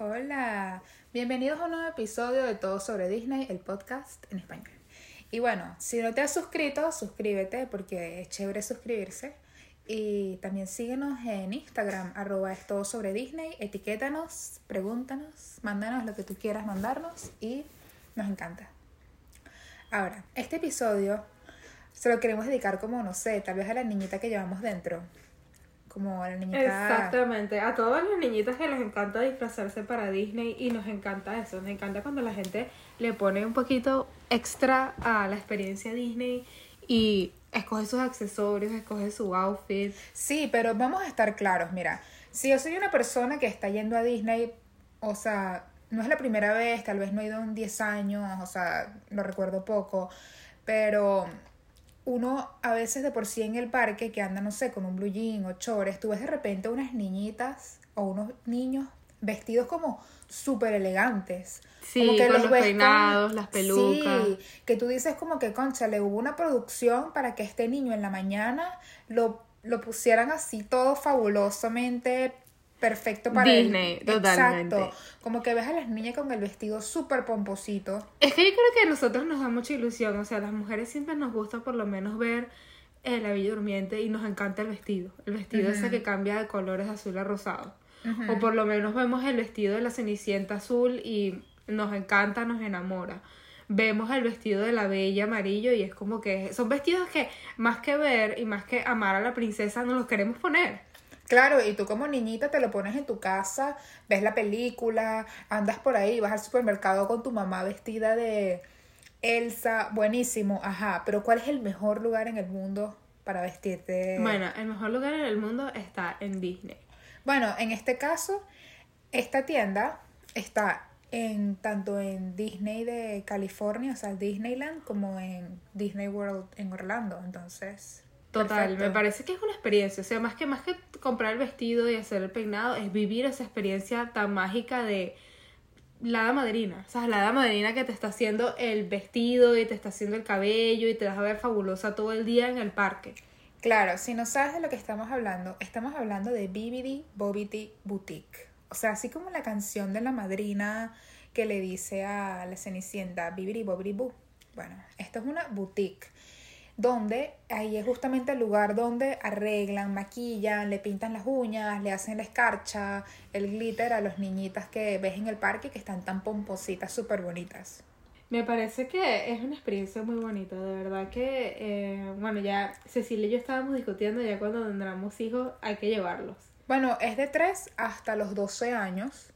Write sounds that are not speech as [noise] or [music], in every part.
Hola, bienvenidos a un nuevo episodio de Todo sobre Disney, el podcast en español. Y bueno, si no te has suscrito, suscríbete porque es chévere suscribirse. Y también síguenos en Instagram, arroba es todo sobre Disney, etiquétanos, pregúntanos, mándanos lo que tú quieras mandarnos y nos encanta. Ahora, este episodio se lo queremos dedicar como, no sé, tal vez a la niñita que llevamos dentro. Como a la niñita... Exactamente, a todas las niñitas que les encanta disfrazarse para Disney y nos encanta eso, nos encanta cuando la gente le pone un poquito extra a la experiencia Disney y escoge sus accesorios, escoge su outfit. Sí, pero vamos a estar claros, mira, si yo soy una persona que está yendo a Disney, o sea, no es la primera vez, tal vez no he ido en 10 años, o sea, lo recuerdo poco, pero uno a veces de por sí en el parque que anda, no sé, con un blue jean o chores, tú ves de repente unas niñitas o unos niños vestidos como súper elegantes. Sí, como que con los ves peinados, las pelucas. Sí, que tú dices como que, concha, le hubo una producción para que este niño en la mañana lo, lo pusieran así todo fabulosamente perfecto para. Disney, totalmente. Exacto. Como que ves a las niñas con el vestido súper pomposito. Es que yo creo que a nosotros nos da mucha ilusión, o sea, las mujeres siempre nos gusta por lo menos ver eh, la Bella Durmiente y nos encanta el vestido. El vestido ese que cambia de colores azul a rosado. O por lo menos vemos el vestido de la Cenicienta azul y nos encanta, nos enamora. Vemos el vestido de la Bella amarillo y es como que son vestidos que más que ver y más que amar a la princesa nos los queremos poner. Claro, y tú como niñita te lo pones en tu casa, ves la película, andas por ahí, vas al supermercado con tu mamá vestida de Elsa, buenísimo, ajá, pero ¿cuál es el mejor lugar en el mundo para vestirte? Bueno, el mejor lugar en el mundo está en Disney. Bueno, en este caso, esta tienda está en tanto en Disney de California, o sea, Disneyland, como en Disney World en Orlando, entonces... Total, perfecto. me parece que es una experiencia, o sea, más que más que comprar el vestido y hacer el peinado, es vivir esa experiencia tan mágica de la hada madrina, o sea, la hada madrina que te está haciendo el vestido y te está haciendo el cabello y te vas a ver fabulosa todo el día en el parque. Claro, si no sabes de lo que estamos hablando, estamos hablando de Bibidi Bobity Boutique. O sea, así como la canción de la madrina que le dice a la cenicienta Bibidi Bobity Boo. Bueno, esto es una boutique donde ahí es justamente el lugar donde arreglan, maquillan, le pintan las uñas, le hacen la escarcha, el glitter a las niñitas que ves en el parque que están tan pompositas, súper bonitas. Me parece que es una experiencia muy bonita, de verdad que, eh, bueno, ya Cecilia y yo estábamos discutiendo ya cuando tendremos hijos hay que llevarlos. Bueno, es de 3 hasta los 12 años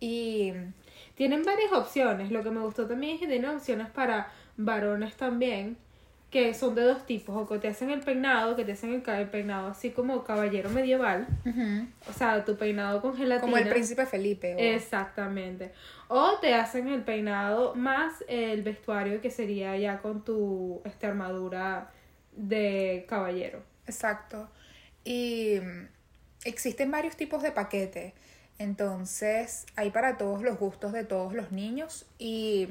y Tienen varias opciones, lo que me gustó también es que tienen opciones para varones también, que son de dos tipos, o que te hacen el peinado, que te hacen el, el peinado así como caballero medieval, o sea, tu peinado con gelatina. como el príncipe Felipe. o- Exactamente. O te hacen el peinado más el vestuario que sería ya con tu este, armadura de caballero. Exacto. Y mm, existen varios tipos de paquetes. Entonces, hay para todos los gustos de todos los niños. Y,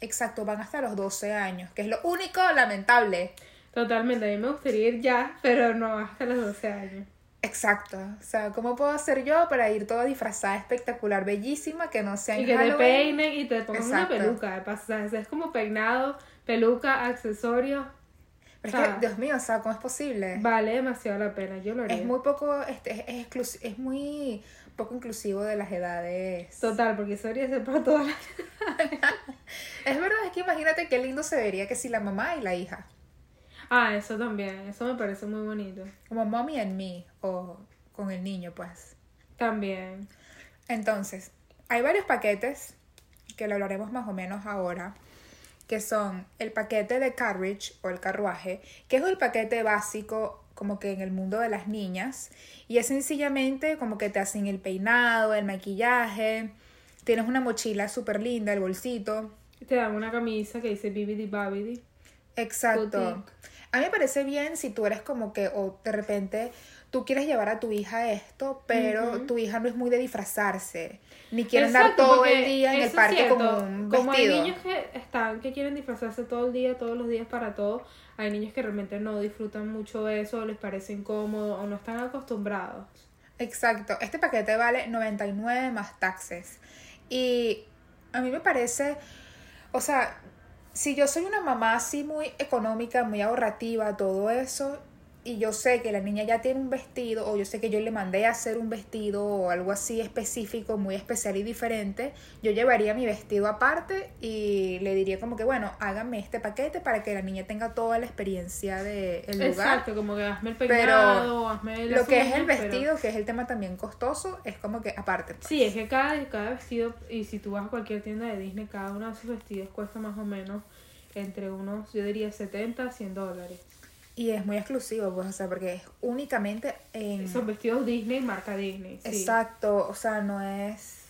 exacto, van hasta los 12 años, que es lo único lamentable. Totalmente, a mí me gustaría ir ya, pero no hasta los 12 años. Exacto. O sea, ¿cómo puedo hacer yo para ir toda disfrazada espectacular, bellísima, que no sea en Y que te peinen y te pongan una peluca. sea, Es como peinado, peluca, accesorios. Pero o es que, Dios mío, o sea, ¿cómo es posible? Vale demasiado la pena, yo lo haría. Es muy poco, este, es, es, exclus- es muy poco inclusivo de las edades. Total, porque eso debería ser para todas las... [laughs] Es verdad, es que imagínate qué lindo se vería que si la mamá y la hija. Ah, eso también, eso me parece muy bonito. Como mommy and me, o con el niño, pues. También. Entonces, hay varios paquetes que lo hablaremos más o menos ahora, que son el paquete de carriage o el carruaje, que es el paquete básico como que en el mundo de las niñas, y es sencillamente como que te hacen el peinado, el maquillaje, tienes una mochila súper linda, el bolsito, Te dan una camisa que dice Bibidi Babidi. Exacto. Boutique. A mí me parece bien si tú eres como que, o de repente, tú quieres llevar a tu hija esto, pero tu hija no es muy de disfrazarse, ni quiere andar todo el día en el eso parque cierto. como un Como hay vestido. niños que están, que quieren disfrazarse todo el día, todos los días para todo, hay niños que realmente no disfrutan mucho eso, o les parece incómodo, o no están acostumbrados. Exacto, este paquete vale 99 más taxes. Y a mí me parece, o sea, si yo soy una mamá así muy económica, muy ahorrativa, todo eso, y yo sé que la niña ya tiene un vestido o yo sé que yo le mandé a hacer un vestido o algo así específico, muy especial y diferente, yo llevaría mi vestido aparte y le diría como que, bueno, háganme este paquete para que la niña tenga toda la experiencia del de lugar. Exacto, como que hazme el peinado, hazme Lo que es el vestido, que es el tema también costoso, es como que aparte. Pues. Sí, es que cada, cada vestido, y si tú vas a cualquier tienda de Disney, cada uno de esos vestidos cuesta más o menos entre unos, yo diría 70 a 100 dólares. Y es muy exclusivo, pues, o sea, porque es únicamente en... Son vestidos Disney, marca Disney. Exacto, o sea, no es...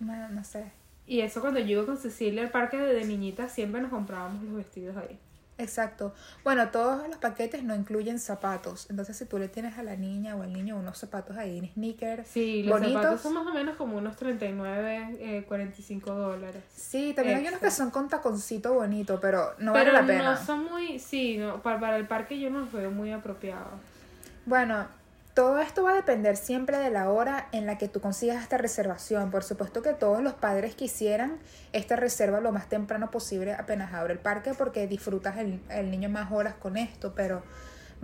No, no, sé. Y eso cuando yo iba con Cecilia al parque de niñitas, siempre nos comprábamos los vestidos ahí. Exacto. Bueno, todos los paquetes no incluyen zapatos. Entonces, si tú le tienes a la niña o al niño unos zapatos ahí en sneakers, sí, los zapatos son más o menos como unos 39, eh, 45 dólares. Sí, también hay unos que son con taconcito bonito, pero no vale la pena. No son muy, sí, no, para, para el parque yo no los veo muy apropiados. Bueno, todo esto va a depender siempre de la hora en la que tú consigas esta reservación. Por supuesto que todos los padres quisieran esta reserva lo más temprano posible apenas abre el parque porque disfrutas el, el niño más horas con esto, pero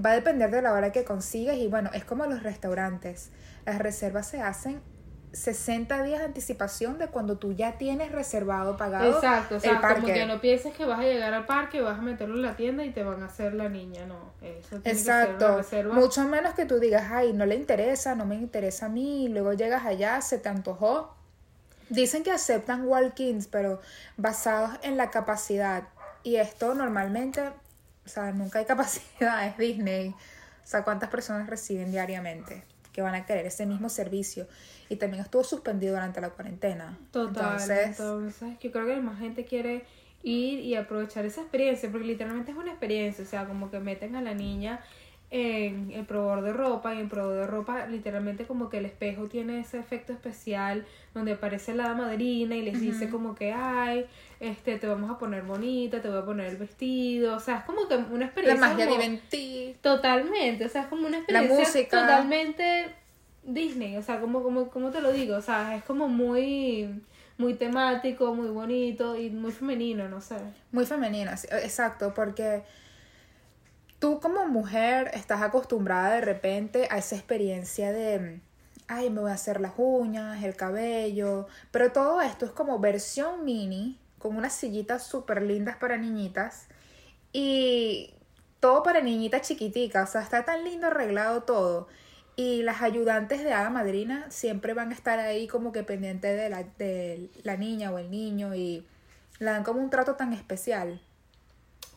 va a depender de la hora que consigas y bueno, es como los restaurantes. Las reservas se hacen 60 días de anticipación de cuando tú ya tienes reservado, pagado Exacto, o sea, como que no pienses que vas a llegar al parque, vas a meterlo en la tienda y te van a hacer la niña, no. Eso tiene Exacto. Que ser Mucho menos que tú digas, ay, no le interesa, no me interesa a mí, y luego llegas allá, se te antojó. Dicen que aceptan walk-ins, pero basados en la capacidad. Y esto normalmente, o sea, nunca hay [laughs] capacidad, es Disney. O sea, ¿cuántas personas reciben diariamente? Que van a querer ese mismo servicio y también estuvo suspendido durante la cuarentena. Total, entonces, yo creo que más gente quiere ir y aprovechar esa experiencia, porque literalmente es una experiencia, o sea, como que meten a la niña en el probador de ropa y en el probador de ropa literalmente como que el espejo tiene ese efecto especial donde aparece la madrina y les dice como que ay este te vamos a poner bonita te voy a poner el vestido o sea es como que una experiencia la magia totalmente o sea es como una experiencia totalmente Disney, o sea, como, como, como te lo digo, o sea, es como muy, muy temático, muy bonito y muy femenino, no sé. Muy femenino, exacto, porque tú como mujer estás acostumbrada de repente a esa experiencia de, ay, me voy a hacer las uñas, el cabello, pero todo esto es como versión mini, con unas sillitas súper lindas para niñitas y todo para niñitas chiquiticas, o sea, está tan lindo arreglado todo y las ayudantes de hada madrina siempre van a estar ahí como que pendientes de la, de la niña o el niño y le dan como un trato tan especial.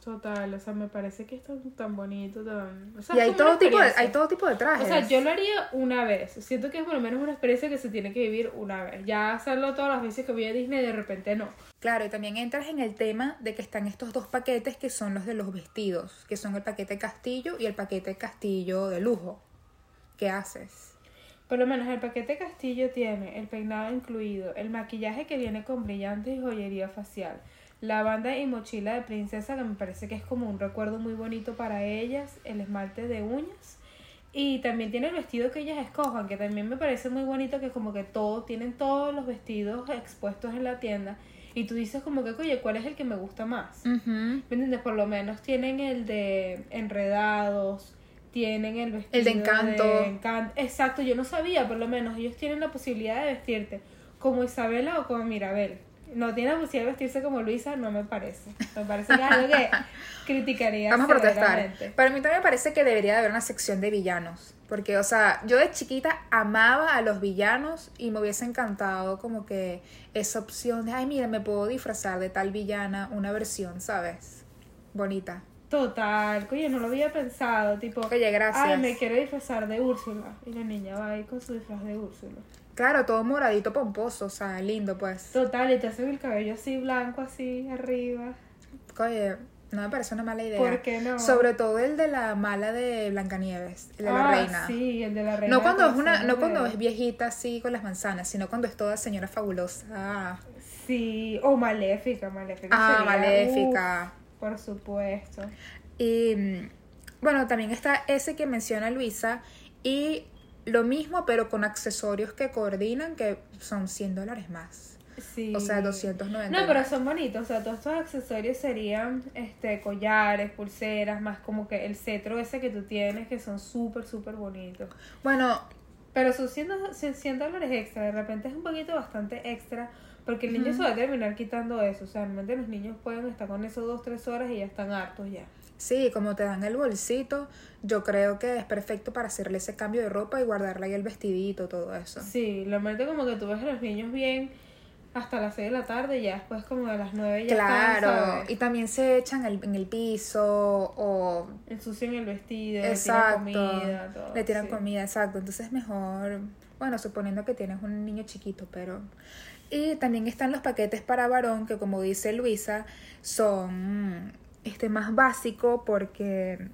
Total, o sea, me parece que es tan bonito, tan... y hay todo, tipo de, hay todo tipo de trajes. O sea, yo lo haría una vez. Siento que es por lo menos una experiencia que se tiene que vivir una vez. Ya hacerlo todas las veces que voy a Disney, de repente no. Claro, y también entras en el tema de que están estos dos paquetes que son los de los vestidos, que son el paquete castillo y el paquete castillo de lujo. ¿qué haces? Por lo menos el paquete Castillo tiene el peinado incluido, el maquillaje que viene con brillantes y joyería facial, la banda y mochila de princesa que me parece que es como un recuerdo muy bonito para ellas, el esmalte de uñas y también tiene el vestido que ellas escojan, que también me parece muy bonito que como que todos tienen todos los vestidos expuestos en la tienda y tú dices como que, oye, ¿cuál es el que me gusta más? ¿Me entiendes? Por lo menos tienen el de enredados, tienen el vestido el de encanto. Exacto, yo no sabía, por lo menos ellos tienen la posibilidad de vestirte como Isabela o como Mirabel. No tienen la posibilidad de vestirse como Luisa, no me parece. Me parece que es algo que [laughs] criticaría. Vamos a protestar. Para mí también me parece que debería haber una sección de villanos. Porque, o sea, yo de chiquita amaba a los villanos y me hubiese encantado como que esa opción de, ay, mira, me puedo disfrazar de tal villana, una versión, ¿sabes? Bonita. Total, oye, no lo había pensado, tipo, oye, gracias. Ay, me quiero disfrazar de Úrsula. Y la niña va ahí con su disfraz de Úrsula. Claro, todo moradito pomposo, o sea, lindo pues. Total, y te hacen el cabello así blanco, así arriba. Oye, no me parece una mala idea. ¿Por qué no? Sobre todo el de la mala de Blancanieves, el de la ah, reina. Sí, el de la reina. No cuando es una, no cuando es viejita así con las manzanas, sino cuando es toda señora fabulosa. Sí, o maléfica, maléfica. Ah, maléfica. Por supuesto. Y bueno, también está ese que menciona Luisa y lo mismo, pero con accesorios que coordinan, que son 100 dólares más. Sí. O sea, 290. No, pero son bonitos, o sea, todos estos accesorios serían este collares, pulseras, más como que el cetro ese que tú tienes, que son súper, súper bonitos. Bueno, Pero son 100, 100 dólares extra, de repente es un poquito bastante extra, porque el niño se va a terminar quitando eso, o sea, realmente los niños pueden estar con eso dos, tres horas y ya están hartos ya. Sí, como te dan el bolsito, yo creo que es perfecto para hacerle ese cambio de ropa y guardarle ahí el vestidito, todo eso. Sí, realmente como que tú ves a los niños bien hasta las 6 de la tarde y ya después como a las 9 ya Claro, están, ¿sabes? y también se echan el- en el piso o ensucian el vestido, le tiran Exacto. comida, todo. Le tiran sí. comida, exacto. Entonces mejor, bueno, suponiendo que tienes un niño chiquito, pero... Y también están los paquetes para varón, que como dice Luisa, son este más básico porque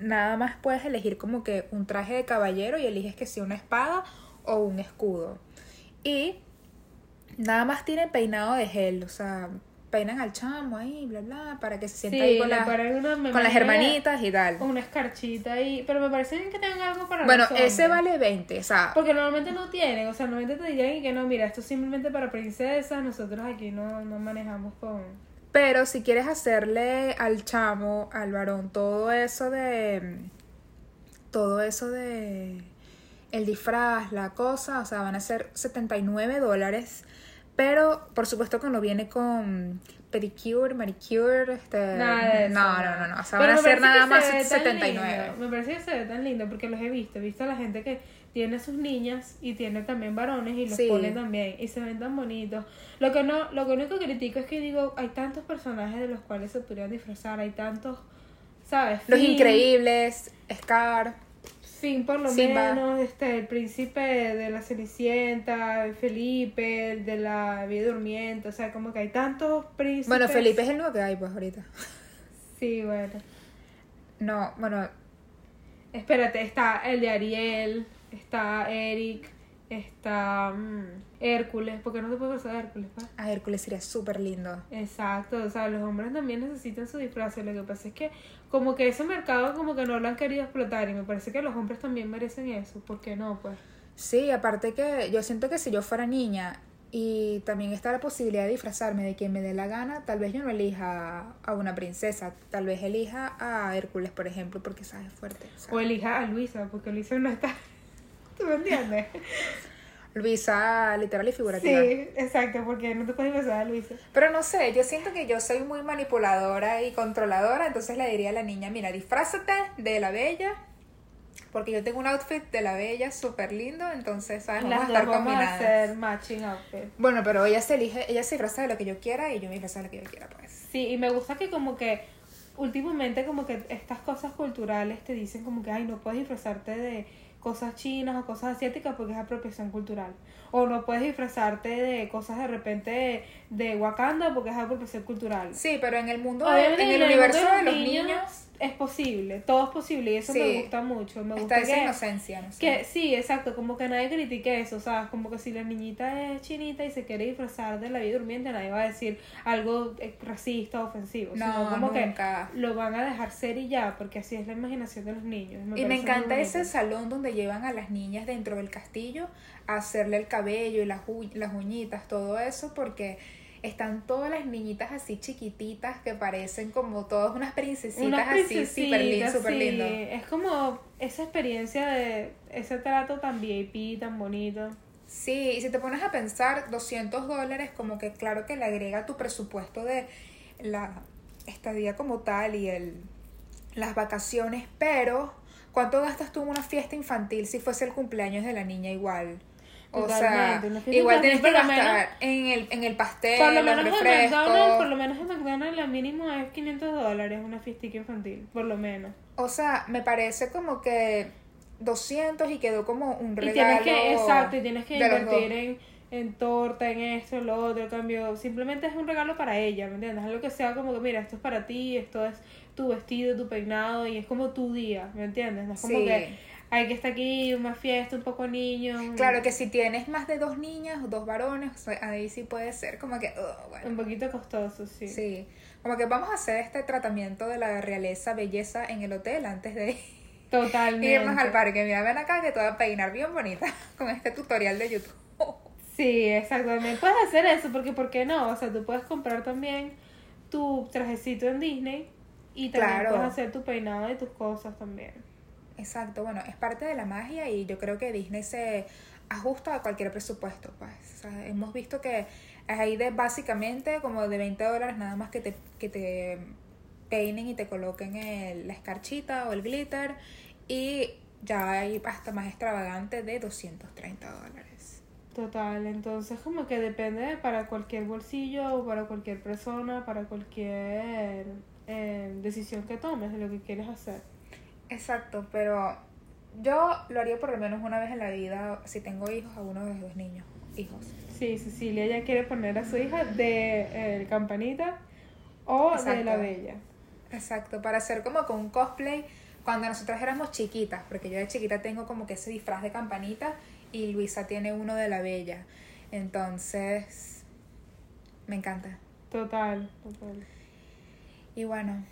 nada más puedes elegir como que un traje de caballero y eliges que sea una espada o un escudo. Y nada más tienen peinado de gel, o sea, peinan al chamo ahí, bla, bla, para que se sienta Sí, ahí con, la- una- con las hermanitas y tal. Una escarchita ahí, pero me parece bien que tengan algo para Bueno, los ese vale 20, o sea, Porque normalmente no tienen, o sea, normalmente te dirían que no, mira, esto es simplemente para princesas, nosotros aquí no, no manejamos con... pero si quieres hacerle al chamo, al varón, todo eso de. Todo eso de. El disfraz, la cosa, o sea, van a ser 79 dólares. Pero por supuesto que no viene con pedicure, manicure, este. Nada de eso, no, no, no, no. O sea, Pero van a ser nada más se ve tan 79. lindo, Me parece que se ve tan lindo porque los he visto. He visto a la gente que tiene sus niñas y tiene también varones y los Sí. pone también y se ven tan bonitos. Lo que no, lo que único critico es que digo, hay tantos personajes de los cuales se podrían disfrazar, hay tantos, ¿sabes? Los Finn, increíbles, Scar. Finn por lo Simba. menos, este, el príncipe de la Cenicienta, Felipe, el de la Vida Durmiente, o sea, como que hay tantos príncipes. Bueno, Felipe es el nuevo que hay, pues ahorita. [laughs] Sí, bueno. No, bueno, Espérate, está el de Ariel, está Eric, está mm, Hércules, porque no se puede pasar Hércules, ¿va? a Hércules sería súper lindo. Exacto, o sea, los hombres también necesitan su disfraz, lo que pasa es que como que ese mercado como que no lo han querido explotar y me parece que los hombres también merecen eso, ¿por qué no? Pues Sí, aparte que yo siento que si yo fuera niña y también está la posibilidad de disfrazarme de quien me dé la gana, tal vez yo no elija a una princesa, tal vez elija a Hércules, por ejemplo, porque sabes fuerte. o elija a Luisa, porque Luisa no está... ¿Tú me entiendes? Luisa, literal y figurativa. Sí, exacto, porque no te puedes pasar a Luisa. Pero no sé, yo siento que yo soy muy manipuladora y controladora, entonces le diría a la niña, mira, disfrázate de la bella, porque yo tengo un outfit de la bella súper lindo, entonces, ¿sabes? Vamos Las a estar vamos a hacer matching outfit. Bueno, pero ella se elige, ella se disfraza de lo que yo quiera y yo me disfrazo de lo que yo quiera, pues. Sí, y me gusta que como que últimamente como que estas cosas culturales te dicen como que, ay, no puedes disfrazarte de cosas chinas o cosas asiáticas porque es apropiación cultural. O no puedes disfrazarte de cosas de repente de Wakanda porque es apropiación cultural. Sí, pero en el mundo, en el universo de de los niños, es posible, todo es posible y eso me gusta mucho. Me está gusta esa que, inocencia, no sé. que sí, exacto, como que nadie critique eso, ¿sabes? Como que si la niñita es chinita y se quiere disfrazar de la vida durmiente, nadie va a decir algo eh, racista o ofensivo, No, sino como nunca. que lo van a dejar ser y ya, porque así es la imaginación de los niños. y me encanta ese salón donde llevan a las niñas dentro del castillo a hacerle el cabello y las, las uñitas, todo eso, porque están todas las niñitas así chiquititas que parecen como todas unas princesitas Unas así, súper lindo, súper sí. lindo. Es como esa experiencia de ese trato tan VIP, tan bonito. Sí, y si te pones a pensar, 200 dólares, como que claro que le agrega tu presupuesto de la estadía como tal y el las vacaciones, pero ¿cuánto gastas tú en una fiesta infantil si fuese el cumpleaños de la niña igual? O sea, igual tienes que lo gastar en el, en el pastel, Por lo los menos en. McDonald's, por lo menos en McDonald's la mínimo es 500 dólares una fiestica infantil, por lo menos. O sea, me parece como que 200 y quedó como un Y regalo. tienes que, exacto, y tienes que invertir en, en torta, en esto, en lo otro, cambio, simplemente es un regalo para ella, ¿me entiendes? Algo que sea como que, mira, esto es para ti, esto es tu vestido, tu peinado, y es como tu día, ¿me entiendes? No es como Sí. que hay que estar aquí, una fiesta, un poco niño. Claro que si tienes más de dos niñas o dos varones, ahí sí puede ser como que, ugh, bueno. Un poquito costoso, sí. Sí, como que vamos a hacer este tratamiento de la realeza, belleza en el hotel antes de... Totalmente. Irnos al parque. Mira, ven acá que te voy a peinar bien bonita [laughs] con este tutorial de YouTube. Sí, exactamente. Puedes hacer eso porque, ¿por qué no? O sea, tú puedes comprar también tu trajecito en Disney y también Claro. puedes hacer tu peinado y tus cosas también. Exacto, bueno, es parte de la magia y yo creo que Disney se ajusta a cualquier presupuesto, pues. O hemos visto que hay de básicamente como de 20 dólares nada más que te, que te peinen y te coloquen el- la escarchita o el glitter y ya hay hasta más extravagante de 230 dólares. Total, entonces como que depende para cualquier bolsillo, para cualquier persona, para cualquier eh, decisión que tomes de lo que quieres hacer. Exacto, pero yo lo haría por lo menos una vez en la vida si tengo hijos a uno de los dos niños, hijos. Sí, Cecilia ya quiere poner a su hija de eh, campanita o de la bella. Exacto, para hacer como con un cosplay cuando nosotras éramos chiquitas, porque yo de chiquita tengo como que ese disfraz de campanita y Luisa tiene uno de la bella. Entonces, me encanta. Total, total. Y bueno,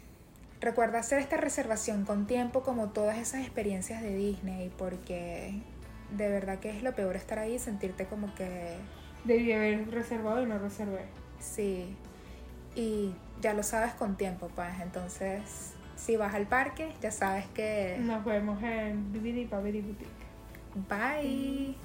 recuerda hacer esta reservación con tiempo como todas esas experiencias de Disney, porque de verdad que es lo peor estar ahí y sentirte como que Debí haber reservado y no reservé. sí. Y ya lo sabes con tiempo, pues. Entonces, si vas al parque, ya sabes que... Nos vemos en Bibidi Babidi Boutique. Bye.